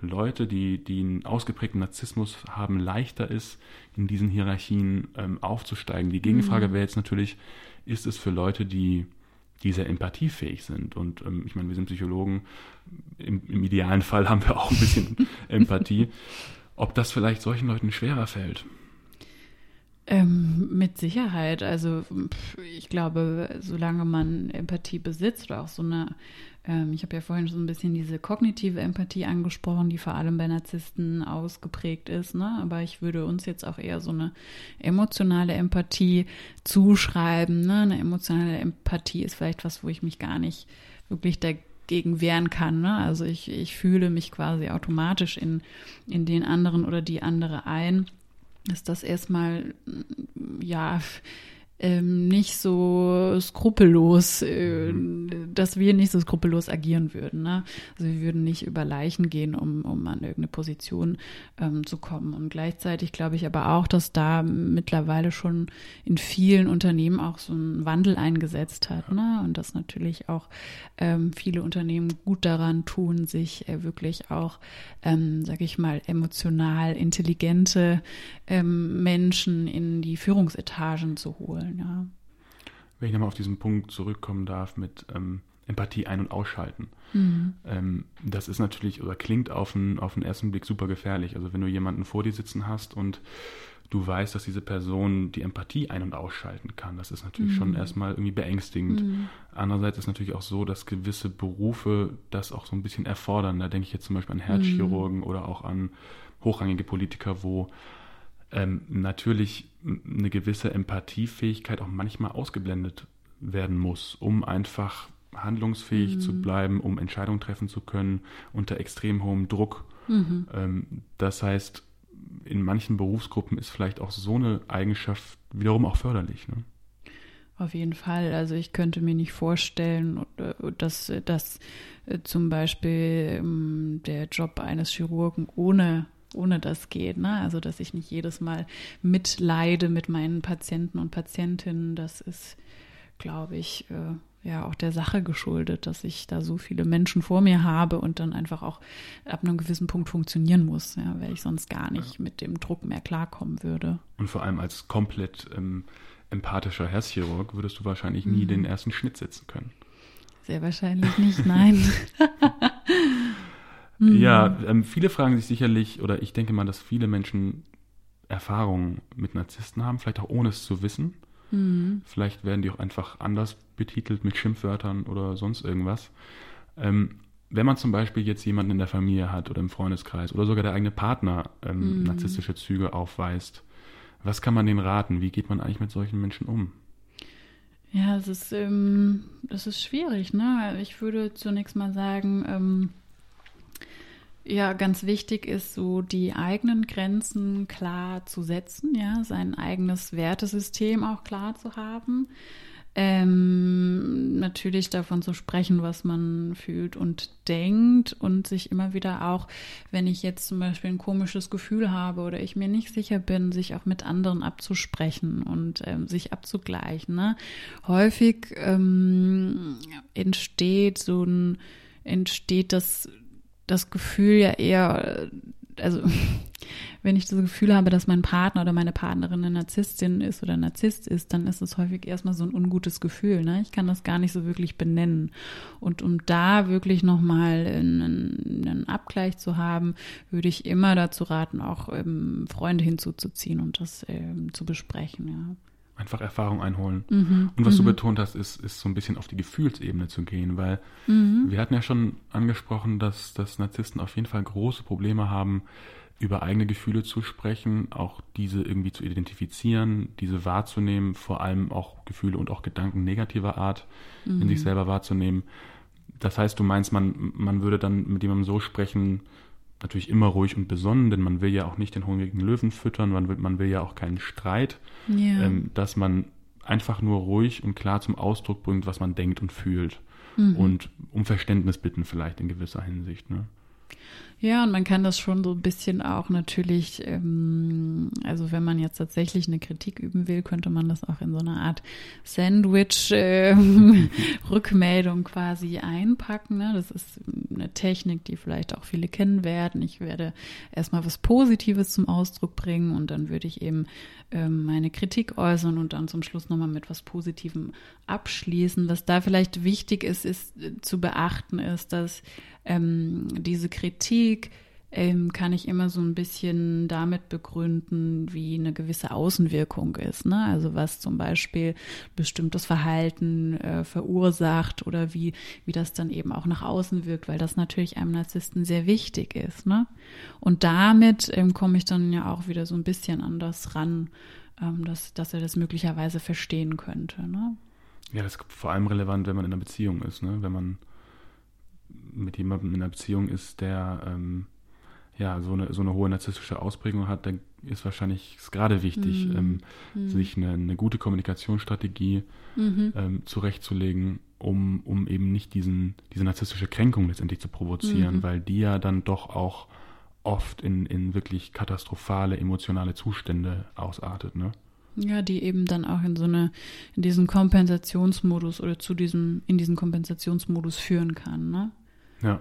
Leute, die, die einen ausgeprägten Narzissmus haben, leichter ist, in diesen Hierarchien ähm, aufzusteigen. Die Gegenfrage mhm. wäre jetzt natürlich, ist es für Leute, die, die sehr empathiefähig sind? Und ähm, ich meine, wir sind Psychologen, im, im idealen Fall haben wir auch ein bisschen Empathie, ob das vielleicht solchen Leuten schwerer fällt. Ähm, mit Sicherheit. Also ich glaube, solange man Empathie besitzt oder auch so eine, ähm, ich habe ja vorhin schon so ein bisschen diese kognitive Empathie angesprochen, die vor allem bei Narzissten ausgeprägt ist, ne? Aber ich würde uns jetzt auch eher so eine emotionale Empathie zuschreiben. Ne? Eine emotionale Empathie ist vielleicht was, wo ich mich gar nicht wirklich dagegen wehren kann. Ne? Also ich, ich fühle mich quasi automatisch in, in den anderen oder die andere ein ist das erstmal, ja, ähm, nicht so skrupellos, äh, mhm. dass wir nicht so skrupellos agieren würden. Ne? Also wir würden nicht über Leichen gehen, um, um an irgendeine Position ähm, zu kommen. Und gleichzeitig glaube ich aber auch, dass da mittlerweile schon in vielen Unternehmen auch so ein Wandel eingesetzt hat. Ne? Und dass natürlich auch ähm, viele Unternehmen gut daran tun, sich äh, wirklich auch, ähm, sage ich mal, emotional intelligente ähm, Menschen in die Führungsetagen zu holen wollen, ja. Wenn ich nochmal auf diesen Punkt zurückkommen darf mit ähm, Empathie ein- und ausschalten. Mhm. Ähm, das ist natürlich oder klingt auf den, auf den ersten Blick super gefährlich. Also wenn du jemanden vor dir sitzen hast und du weißt, dass diese Person die Empathie ein- und ausschalten kann, das ist natürlich mhm. schon erstmal irgendwie beängstigend. Mhm. Andererseits ist natürlich auch so, dass gewisse Berufe das auch so ein bisschen erfordern. Da denke ich jetzt zum Beispiel an Herzchirurgen mhm. oder auch an hochrangige Politiker, wo ähm, natürlich eine gewisse Empathiefähigkeit auch manchmal ausgeblendet werden muss, um einfach handlungsfähig mhm. zu bleiben, um Entscheidungen treffen zu können unter extrem hohem Druck. Mhm. Ähm, das heißt, in manchen Berufsgruppen ist vielleicht auch so eine Eigenschaft wiederum auch förderlich. Ne? Auf jeden Fall. Also ich könnte mir nicht vorstellen, dass, dass äh, zum Beispiel ähm, der Job eines Chirurgen ohne ohne das geht. Ne? Also, dass ich nicht jedes Mal mitleide mit meinen Patienten und Patientinnen, das ist, glaube ich, äh, ja auch der Sache geschuldet, dass ich da so viele Menschen vor mir habe und dann einfach auch ab einem gewissen Punkt funktionieren muss, ja, weil ich sonst gar nicht ja. mit dem Druck mehr klarkommen würde. Und vor allem als komplett ähm, empathischer Herzchirurg würdest du wahrscheinlich nie mhm. den ersten Schnitt setzen können. Sehr wahrscheinlich nicht, nein. ja, ähm, viele fragen sich sicherlich, oder ich denke mal, dass viele Menschen Erfahrungen mit Narzissten haben, vielleicht auch ohne es zu wissen. Mhm. Vielleicht werden die auch einfach anders betitelt mit Schimpfwörtern oder sonst irgendwas. Ähm, wenn man zum Beispiel jetzt jemanden in der Familie hat oder im Freundeskreis oder sogar der eigene Partner ähm, mhm. narzisstische Züge aufweist, was kann man denen raten? Wie geht man eigentlich mit solchen Menschen um? Ja, es ist, ähm, es ist schwierig. Ne? Ich würde zunächst mal sagen, ähm, ja, ganz wichtig ist so die eigenen Grenzen klar zu setzen, ja, sein eigenes Wertesystem auch klar zu haben. Ähm, natürlich davon zu sprechen, was man fühlt und denkt und sich immer wieder auch, wenn ich jetzt zum Beispiel ein komisches Gefühl habe oder ich mir nicht sicher bin, sich auch mit anderen abzusprechen und ähm, sich abzugleichen. Ne? Häufig ähm, entsteht so ein, entsteht das, das Gefühl ja eher, also wenn ich das Gefühl habe, dass mein Partner oder meine Partnerin eine Narzisstin ist oder Narzisst ist, dann ist es häufig erstmal so ein ungutes Gefühl. Ne? Ich kann das gar nicht so wirklich benennen. Und um da wirklich nochmal einen, einen Abgleich zu haben, würde ich immer dazu raten, auch ähm, Freunde hinzuzuziehen und das ähm, zu besprechen. Ja einfach Erfahrung einholen. Mhm, und was du mhm. betont hast, ist, ist so ein bisschen auf die Gefühlsebene zu gehen, weil mhm. wir hatten ja schon angesprochen, dass, dass Narzissten auf jeden Fall große Probleme haben, über eigene Gefühle zu sprechen, auch diese irgendwie zu identifizieren, diese wahrzunehmen, vor allem auch Gefühle und auch Gedanken negativer Art in sich mhm. selber wahrzunehmen. Das heißt, du meinst, man, man würde dann mit jemandem so sprechen, natürlich immer ruhig und besonnen, denn man will ja auch nicht den hungrigen Löwen füttern, man will, man will ja auch keinen Streit, ja. ähm, dass man einfach nur ruhig und klar zum Ausdruck bringt, was man denkt und fühlt. Mhm. Und um Verständnis bitten vielleicht in gewisser Hinsicht. Ne? Ja, und man kann das schon so ein bisschen auch natürlich, ähm, also wenn man jetzt tatsächlich eine Kritik üben will, könnte man das auch in so einer Art Sandwich-Rückmeldung äh, quasi einpacken. Ne? Das ist eine Technik, die vielleicht auch viele kennen werden. Ich werde erstmal was Positives zum Ausdruck bringen und dann würde ich eben ähm, meine Kritik äußern und dann zum Schluss nochmal mit was Positivem abschließen. Was da vielleicht wichtig ist, ist äh, zu beachten, ist, dass ähm, diese Kritik ähm, kann ich immer so ein bisschen damit begründen, wie eine gewisse Außenwirkung ist. Ne? Also was zum Beispiel bestimmtes Verhalten äh, verursacht oder wie, wie das dann eben auch nach außen wirkt, weil das natürlich einem Narzissten sehr wichtig ist. Ne? Und damit ähm, komme ich dann ja auch wieder so ein bisschen anders ran, ähm, dass, dass er das möglicherweise verstehen könnte. Ne? Ja, das ist vor allem relevant, wenn man in einer Beziehung ist, ne? wenn man mit jemandem in einer Beziehung ist, der ähm, ja so eine, so eine hohe narzisstische Ausprägung hat, dann ist wahrscheinlich ist gerade wichtig, mhm. Ähm, mhm. sich eine, eine, gute Kommunikationsstrategie mhm. ähm, zurechtzulegen, um, um eben nicht diesen, diese narzisstische Kränkung letztendlich zu provozieren, mhm. weil die ja dann doch auch oft in, in wirklich katastrophale emotionale Zustände ausartet, ne? Ja, die eben dann auch in so eine, in diesen Kompensationsmodus oder zu diesem, in diesen Kompensationsmodus führen kann, ne? Ja.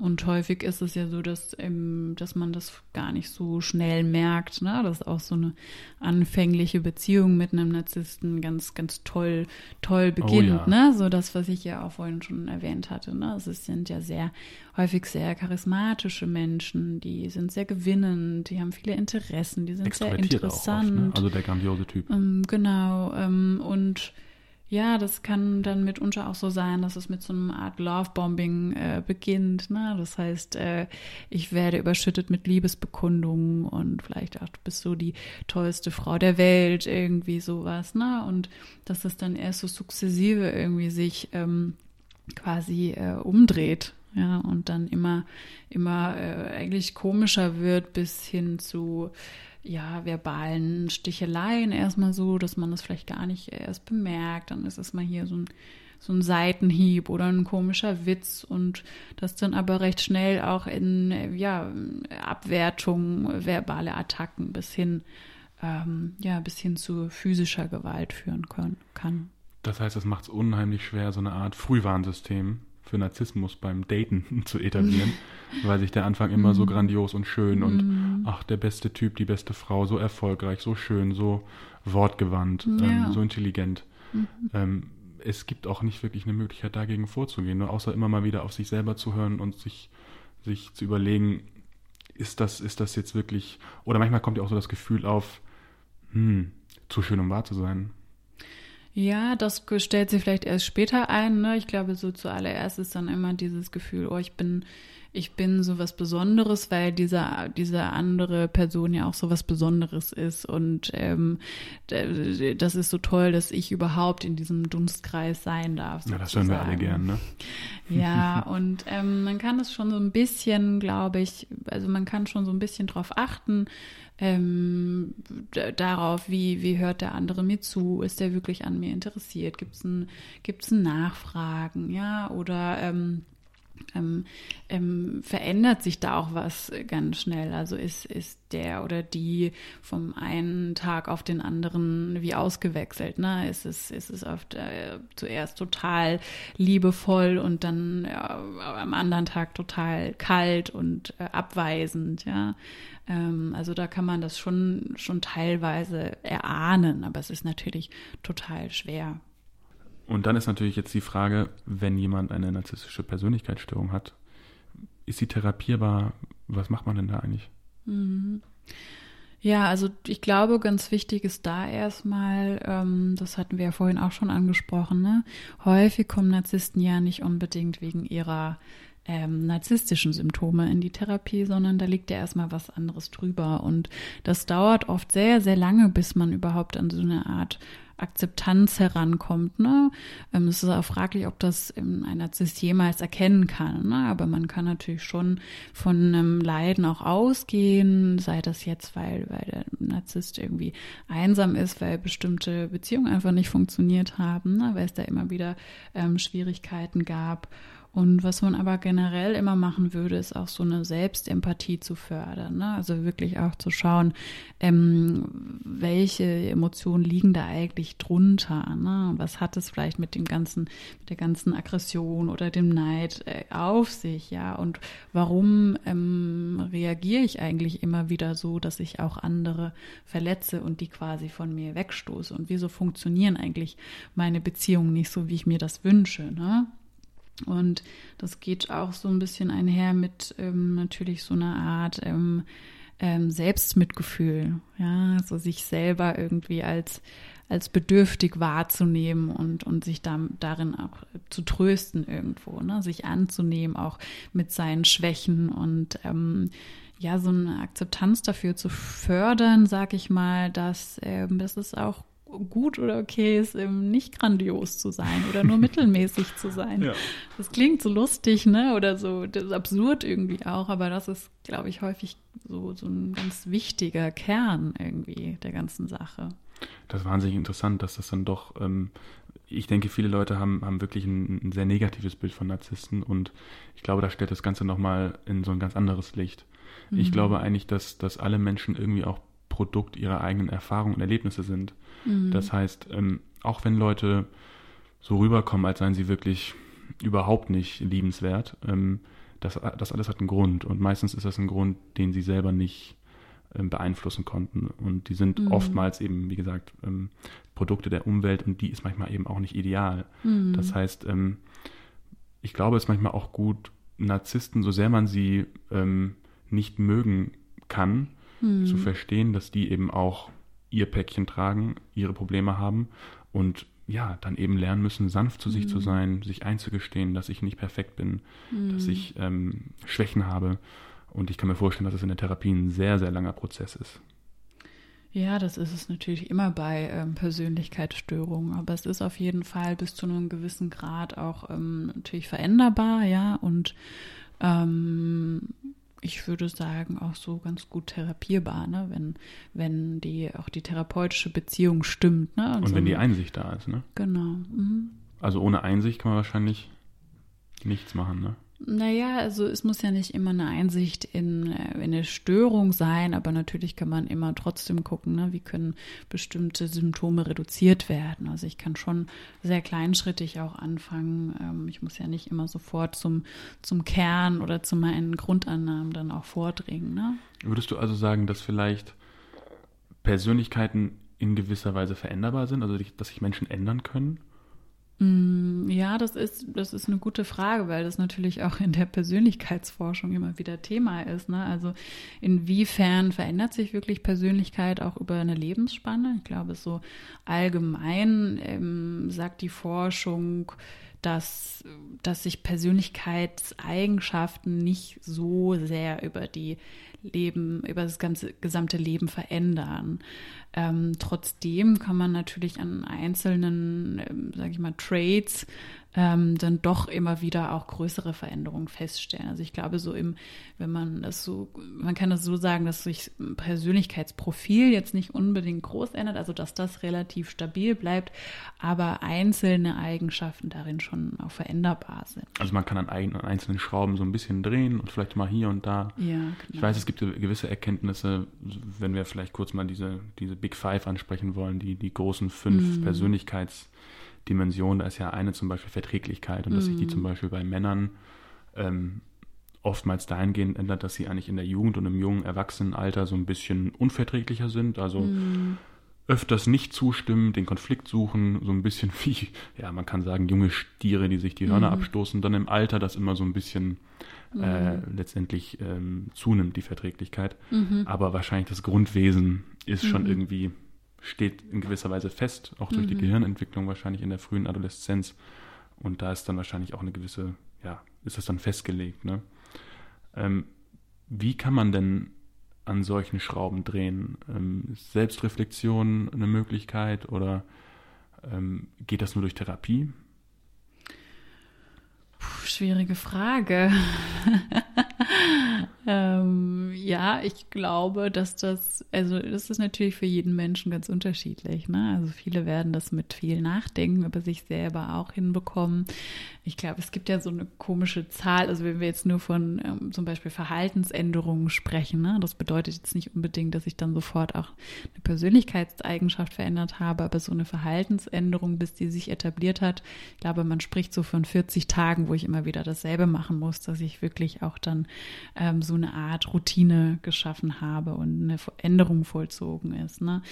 Und häufig ist es ja so, dass, ähm, dass man das gar nicht so schnell merkt, ne? dass auch so eine anfängliche Beziehung mit einem Narzissten ganz, ganz toll, toll beginnt. Oh, ja. ne? So das, was ich ja auch vorhin schon erwähnt hatte. Ne? Also es sind ja sehr häufig sehr charismatische Menschen, die sind sehr gewinnend, die haben viele Interessen, die sind sehr interessant. Oft, ne? Also der grandiose Typ. Ähm, genau. Ähm, und ja, das kann dann mitunter auch so sein, dass es mit so einer Art Lovebombing äh, beginnt. Ne? Das heißt, äh, ich werde überschüttet mit Liebesbekundungen und vielleicht auch du bist so die tollste Frau der Welt, irgendwie sowas. Ne? Und dass das dann erst so sukzessive irgendwie sich ähm, quasi äh, umdreht. Ja, und dann immer, immer äh, eigentlich komischer wird bis hin zu ja, verbalen Sticheleien erstmal so, dass man das vielleicht gar nicht erst bemerkt. Dann ist es mal hier so ein, so ein Seitenhieb oder ein komischer Witz und das dann aber recht schnell auch in, ja, Abwertung, verbale Attacken bis hin, ähm, ja, bis hin zu physischer Gewalt führen können, kann. Das heißt, es macht es unheimlich schwer, so eine Art Frühwarnsystem für Narzissmus beim Daten zu etablieren, weil sich der Anfang immer so grandios und schön und ach, der beste Typ, die beste Frau, so erfolgreich, so schön, so wortgewandt, Ja. ähm, so intelligent. Ähm, es gibt auch nicht wirklich eine Möglichkeit, dagegen vorzugehen, nur außer immer mal wieder auf sich selber zu hören und sich, sich zu überlegen, ist das, ist das jetzt wirklich, oder manchmal kommt ja auch so das Gefühl auf, hm, zu schön, um wahr zu sein. Ja, das stellt sich vielleicht erst später ein. Ne? Ich glaube, so zuallererst ist dann immer dieses Gefühl, oh, ich bin, ich bin so was Besonderes, weil dieser, diese andere Person ja auch so was Besonderes ist. Und ähm, das ist so toll, dass ich überhaupt in diesem Dunstkreis sein darf. Ja, das hören wir alle sozusagen. gern, ne? Ja, und ähm, man kann es schon so ein bisschen, glaube ich, also man kann schon so ein bisschen drauf achten, ähm, darauf, wie, wie hört der andere mir zu, ist der wirklich an mir interessiert, gibt es ein, gibt's ein Nachfragen, ja, oder ähm, ähm, ähm, verändert sich da auch was ganz schnell. Also ist, ist der oder die vom einen Tag auf den anderen wie ausgewechselt. Ne? Ist es, ist es oft äh, zuerst total liebevoll und dann ja, am anderen Tag total kalt und äh, abweisend. Ja? Ähm, also da kann man das schon, schon teilweise erahnen, aber es ist natürlich total schwer. Und dann ist natürlich jetzt die Frage, wenn jemand eine narzisstische Persönlichkeitsstörung hat, ist sie therapierbar? Was macht man denn da eigentlich? Ja, also ich glaube, ganz wichtig ist da erstmal, ähm, das hatten wir ja vorhin auch schon angesprochen, ne? häufig kommen Narzissten ja nicht unbedingt wegen ihrer ähm, narzisstischen Symptome in die Therapie, sondern da liegt ja erstmal was anderes drüber. Und das dauert oft sehr, sehr lange, bis man überhaupt an so eine Art Akzeptanz herankommt. Ne? Ähm, es ist auch fraglich, ob das ähm, ein Narzisst jemals erkennen kann. Ne? Aber man kann natürlich schon von einem Leiden auch ausgehen, sei das jetzt, weil, weil der Narzisst irgendwie einsam ist, weil bestimmte Beziehungen einfach nicht funktioniert haben, ne? weil es da immer wieder ähm, Schwierigkeiten gab. Und was man aber generell immer machen würde, ist auch so eine Selbstempathie zu fördern. Ne? Also wirklich auch zu schauen, ähm, welche Emotionen liegen da eigentlich drunter. Ne? Was hat es vielleicht mit dem ganzen, mit der ganzen Aggression oder dem Neid äh, auf sich, ja? Und warum ähm, reagiere ich eigentlich immer wieder so, dass ich auch andere verletze und die quasi von mir wegstoße? Und wieso funktionieren eigentlich meine Beziehungen nicht so, wie ich mir das wünsche? Ne? Und das geht auch so ein bisschen einher mit ähm, natürlich so einer Art ähm, ähm, Selbstmitgefühl, ja, so sich selber irgendwie als als bedürftig wahrzunehmen und und sich da, darin auch zu trösten irgendwo, ne, sich anzunehmen, auch mit seinen Schwächen und ähm, ja, so eine Akzeptanz dafür zu fördern, sag ich mal, dass, ähm, dass es auch gut oder okay ist, eben nicht grandios zu sein oder nur mittelmäßig zu sein. Ja. Das klingt so lustig, ne? Oder so das ist absurd irgendwie auch, aber das ist, glaube ich, häufig so, so ein ganz wichtiger Kern irgendwie der ganzen Sache. Das ist wahnsinnig interessant, dass das dann doch, ähm, ich denke, viele Leute haben, haben wirklich ein, ein sehr negatives Bild von Narzissten und ich glaube, da stellt das Ganze nochmal in so ein ganz anderes Licht. Ich glaube eigentlich, dass, dass alle Menschen irgendwie auch Produkt ihrer eigenen Erfahrungen und Erlebnisse sind. Das heißt, ähm, auch wenn Leute so rüberkommen, als seien sie wirklich überhaupt nicht liebenswert, ähm, das, das alles hat einen Grund. Und meistens ist das ein Grund, den sie selber nicht ähm, beeinflussen konnten. Und die sind oftmals eben, wie gesagt, ähm, Produkte der Umwelt und die ist manchmal eben auch nicht ideal. Das heißt, ähm, ich glaube, es ist manchmal auch gut, Narzissten, so sehr man sie ähm, nicht mögen kann, zu verstehen, dass die eben auch ihr Päckchen tragen, ihre Probleme haben und ja, dann eben lernen müssen, sanft zu sich zu sein, sich einzugestehen, dass ich nicht perfekt bin, dass ich ähm, Schwächen habe. Und ich kann mir vorstellen, dass es in der Therapie ein sehr, sehr langer Prozess ist. Ja, das ist es natürlich immer bei ähm, Persönlichkeitsstörungen, aber es ist auf jeden Fall bis zu einem gewissen Grad auch ähm, natürlich veränderbar, ja, und ähm, ich würde sagen auch so ganz gut therapierbar, ne, wenn wenn die auch die therapeutische Beziehung stimmt, ne, Und so wenn die ein- Einsicht da ist, ne? genau, mhm. Also ohne Einsicht kann man wahrscheinlich nichts machen, ne? Naja, also es muss ja nicht immer eine Einsicht in, äh, in eine Störung sein, aber natürlich kann man immer trotzdem gucken, ne, wie können bestimmte Symptome reduziert werden. Also ich kann schon sehr kleinschrittig auch anfangen. Ähm, ich muss ja nicht immer sofort zum, zum Kern oder zu meinen Grundannahmen dann auch vordringen. Ne? Würdest du also sagen, dass vielleicht Persönlichkeiten in gewisser Weise veränderbar sind, also dass sich Menschen ändern können? Mm, ja, das ist, das ist eine gute Frage, weil das natürlich auch in der Persönlichkeitsforschung immer wieder Thema ist. Ne? Also inwiefern verändert sich wirklich Persönlichkeit auch über eine Lebensspanne? Ich glaube, so allgemein ähm, sagt die Forschung, dass, dass sich Persönlichkeitseigenschaften nicht so sehr über die Leben, über das ganze gesamte Leben verändern. Ähm, trotzdem kann man natürlich an einzelnen, ähm, sage ich mal, Traits ähm, dann doch immer wieder auch größere Veränderungen feststellen. Also ich glaube, so im, wenn man das so, man kann das so sagen, dass sich Persönlichkeitsprofil jetzt nicht unbedingt groß ändert, also dass das relativ stabil bleibt, aber einzelne Eigenschaften darin schon auch veränderbar sind. Also man kann an einzelnen Schrauben so ein bisschen drehen und vielleicht mal hier und da. Ja, genau. Ich weiß, es gibt gewisse Erkenntnisse, wenn wir vielleicht kurz mal diese, diese Big Five ansprechen wollen, die, die großen fünf mm. Persönlichkeits- Dimension. Da ist ja eine zum Beispiel Verträglichkeit und dass sich die mhm. zum Beispiel bei Männern ähm, oftmals dahingehend ändert, dass sie eigentlich in der Jugend und im jungen Erwachsenenalter so ein bisschen unverträglicher sind. Also mm. öfters nicht zustimmen, den Konflikt suchen, so ein bisschen wie, ja, man kann sagen, junge Stiere, die sich die Hörner mm. abstoßen. Dann im Alter das immer so ein bisschen mm. äh, letztendlich ähm, zunimmt, die Verträglichkeit. -hmm. Aber wahrscheinlich das Grundwesen ist schon mhm. irgendwie steht in gewisser Weise fest, auch durch mhm. die Gehirnentwicklung wahrscheinlich in der frühen Adoleszenz. Und da ist dann wahrscheinlich auch eine gewisse, ja, ist das dann festgelegt. Ne? Ähm, wie kann man denn an solchen Schrauben drehen? Ähm, ist Selbstreflexion eine Möglichkeit oder ähm, geht das nur durch Therapie? Puh, schwierige Frage. ähm, ja, ich glaube, dass das, also das ist natürlich für jeden Menschen ganz unterschiedlich. Ne? Also viele werden das mit viel Nachdenken über sich selber auch hinbekommen. Ich glaube, es gibt ja so eine komische Zahl, also wenn wir jetzt nur von ähm, zum Beispiel Verhaltensänderungen sprechen, ne? das bedeutet jetzt nicht unbedingt, dass ich dann sofort auch eine Persönlichkeitseigenschaft verändert habe, aber so eine Verhaltensänderung, bis die sich etabliert hat, ich glaube, man spricht so von 40 Tagen, wo ich immer wieder dasselbe machen muss, dass ich wirklich auch dann ähm, so eine Art Routine geschaffen habe und eine Änderung vollzogen ist. Ne?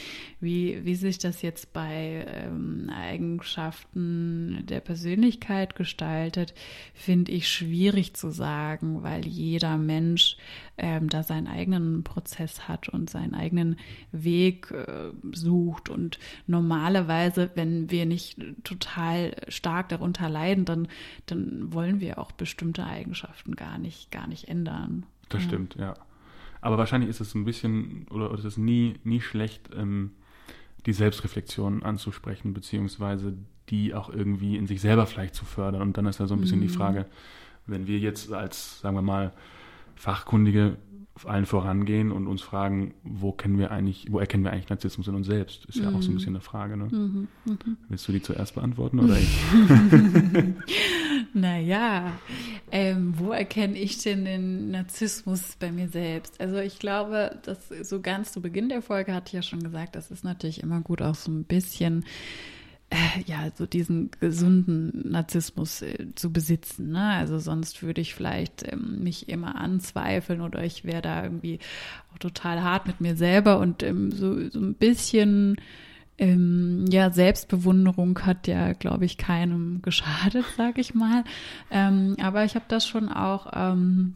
Wie, wie sich das jetzt bei ähm, Eigenschaften der Persönlichkeit gestaltet, finde ich schwierig zu sagen, weil jeder Mensch ähm, da seinen eigenen Prozess hat und seinen eigenen Weg äh, sucht. Und normalerweise, wenn wir nicht total stark darunter leiden, dann, dann wollen wir auch bestimmte Eigenschaften gar nicht, gar nicht ändern. Das ja. stimmt, ja. Aber wahrscheinlich ist es ein bisschen, oder, oder ist es nie, nie schlecht, ähm, die Selbstreflexion anzusprechen, beziehungsweise die auch irgendwie in sich selber vielleicht zu fördern. Und dann ist ja so ein bisschen mhm. die Frage, wenn wir jetzt als, sagen wir mal, Fachkundige allen vorangehen und uns fragen, wo kennen wir eigentlich, wo erkennen wir eigentlich Narzissmus in uns selbst? Ist ja mhm. auch so ein mhm. bisschen eine Frage. Ne? Mhm. Mhm. Willst du die zuerst beantworten oder ich? naja, ähm, wo erkenne ich denn den Narzissmus bei mir selbst? Also ich glaube, dass so ganz zu Beginn der Folge hatte ich ja schon gesagt, das ist natürlich immer gut, auch so ein bisschen ja, so diesen gesunden Narzissmus äh, zu besitzen. Ne? Also sonst würde ich vielleicht ähm, mich immer anzweifeln oder ich wäre da irgendwie auch total hart mit mir selber und ähm, so, so ein bisschen ähm, ja, Selbstbewunderung hat ja, glaube ich, keinem geschadet, sag ich mal. Ähm, aber ich habe das schon auch ähm,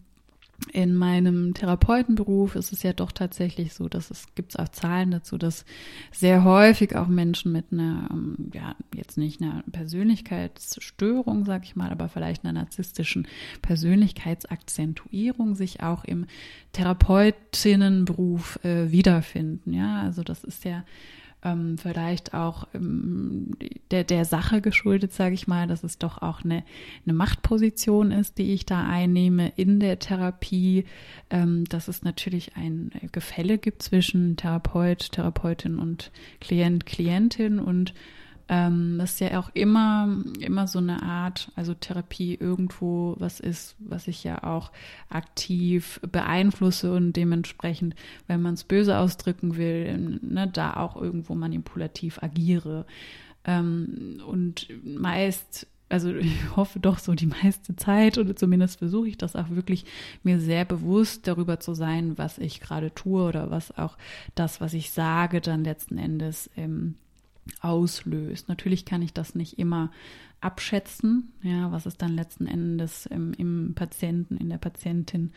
in meinem Therapeutenberuf ist es ja doch tatsächlich so, dass es gibt auch Zahlen dazu, dass sehr häufig auch Menschen mit einer, ähm, ja, jetzt nicht einer Persönlichkeitsstörung, sag ich mal, aber vielleicht einer narzisstischen Persönlichkeitsakzentuierung sich auch im Therapeutinnenberuf äh, wiederfinden. Ja, also das ist ja ähm, vielleicht auch ähm, der, der Sache geschuldet, sage ich mal, dass es doch auch eine, eine Machtposition ist, die ich da einnehme in der Therapie, ähm, dass es natürlich ein Gefälle gibt zwischen Therapeut, Therapeutin und Klient, Klientin und ähm, das ist ja auch immer, immer so eine Art, also Therapie irgendwo was ist, was ich ja auch aktiv beeinflusse und dementsprechend, wenn man es böse ausdrücken will, ne, da auch irgendwo manipulativ agiere. Ähm, und meist also ich hoffe doch so die meiste Zeit oder zumindest versuche ich das auch wirklich mir sehr bewusst darüber zu sein, was ich gerade tue oder was auch das, was ich sage, dann letzten Endes ähm, auslöst. Natürlich kann ich das nicht immer abschätzen, ja, was es dann letzten Endes im, im Patienten, in der Patientin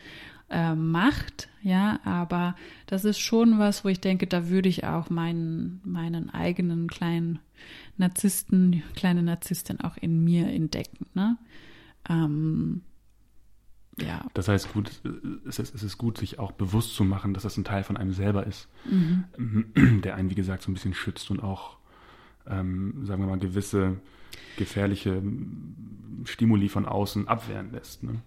äh, macht, ja, aber das ist schon was, wo ich denke, da würde ich auch meinen, meinen eigenen kleinen Narzissten, kleine Narzisstin auch in mir entdecken, ne? Ähm, ja. Das heißt, gut, es ist, es ist gut, sich auch bewusst zu machen, dass das ein Teil von einem selber ist, mhm. der einen, wie gesagt, so ein bisschen schützt und auch, ähm, sagen wir mal, gewisse gefährliche Stimuli von außen abwehren lässt. Ne?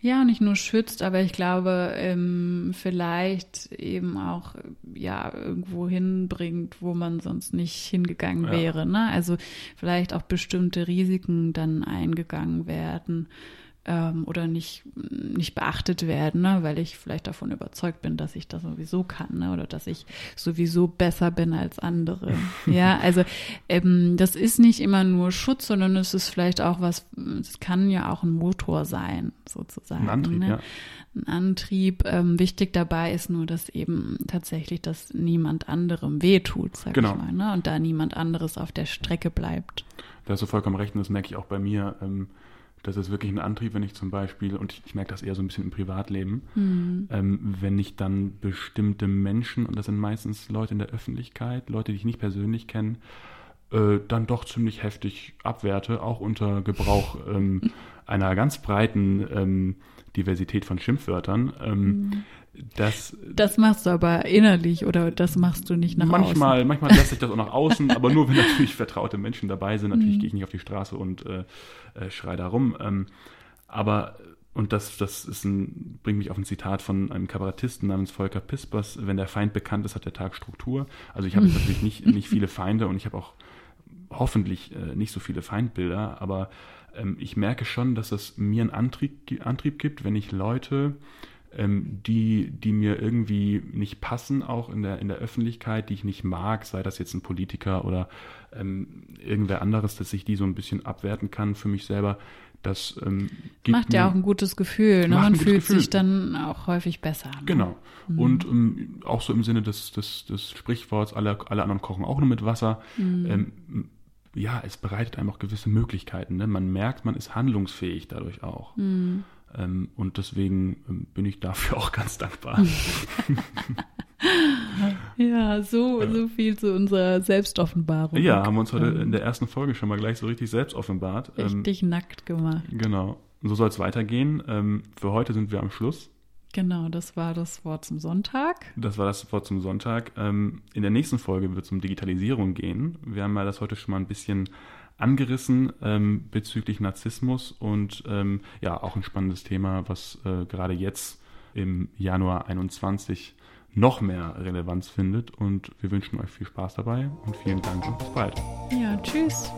Ja, nicht nur schützt, aber ich glaube, ähm, vielleicht eben auch ja irgendwo hinbringt, wo man sonst nicht hingegangen ja. wäre. Ne? Also vielleicht auch bestimmte Risiken dann eingegangen werden ähm, oder nicht, nicht beachtet werden, ne? weil ich vielleicht davon überzeugt bin, dass ich das sowieso kann ne? oder dass ich sowieso besser bin als andere. ja, also ähm, das ist nicht immer nur Schutz, sondern es ist vielleicht auch was, es kann ja auch ein Motor sein, sozusagen. Ein Antrieb, ne? ja. Ein Antrieb. Ähm, wichtig dabei ist nur, dass eben tatsächlich das niemand anderem wehtut, sag genau. ich mal, ne? und da niemand anderes auf der Strecke bleibt. Da hast du vollkommen recht und das merke ich auch bei mir. Ähm, das ist wirklich ein Antrieb, wenn ich zum Beispiel, und ich, ich merke das eher so ein bisschen im Privatleben, mhm. ähm, wenn ich dann bestimmte Menschen, und das sind meistens Leute in der Öffentlichkeit, Leute, die ich nicht persönlich kenne, äh, dann doch ziemlich heftig abwerte, auch unter Gebrauch ähm, einer ganz breiten ähm, Diversität von Schimpfwörtern. Ähm, mhm. Das, das machst du aber innerlich oder das machst du nicht nach manchmal, außen? Manchmal lasse ich das auch nach außen, aber nur wenn natürlich vertraute Menschen dabei sind. Natürlich mhm. gehe ich nicht auf die Straße und äh, äh, schreie da rum. Ähm, aber, und das, das ist ein, bringt mich auf ein Zitat von einem Kabarettisten namens Volker Pispers, wenn der Feind bekannt ist, hat der Tag Struktur. Also ich habe natürlich nicht, nicht viele Feinde und ich habe auch hoffentlich äh, nicht so viele Feindbilder, aber ähm, ich merke schon, dass es mir einen Antrieb, Antrieb gibt, wenn ich Leute ähm, die, die mir irgendwie nicht passen, auch in der, in der Öffentlichkeit, die ich nicht mag, sei das jetzt ein Politiker oder ähm, irgendwer anderes, dass ich die so ein bisschen abwerten kann für mich selber. Das ähm, macht ja auch ein gutes Gefühl. Ne? Man fühlt Gefühl. sich dann auch häufig besser. Ne? Genau. Mhm. Und ähm, auch so im Sinne des, des, des Sprichworts, alle, alle anderen kochen auch nur mit Wasser. Mhm. Ähm, ja, es bereitet einem auch gewisse Möglichkeiten. Ne? Man merkt, man ist handlungsfähig dadurch auch. Mhm. Ähm, und deswegen ähm, bin ich dafür auch ganz dankbar. ja, so, so viel zu unserer Selbstoffenbarung. Ja, haben wir uns heute in der ersten Folge schon mal gleich so richtig selbst offenbart. Ähm, richtig ähm, nackt gemacht. Genau. So soll es weitergehen. Ähm, für heute sind wir am Schluss. Genau, das war das Wort zum Sonntag. Das war das Wort zum Sonntag. Ähm, in der nächsten Folge wird es um Digitalisierung gehen. Wir haben ja das heute schon mal ein bisschen angerissen ähm, bezüglich Narzissmus und ähm, ja, auch ein spannendes Thema, was äh, gerade jetzt im Januar 21 noch mehr Relevanz findet. Und wir wünschen euch viel Spaß dabei und vielen Dank und bis bald. Ja, tschüss.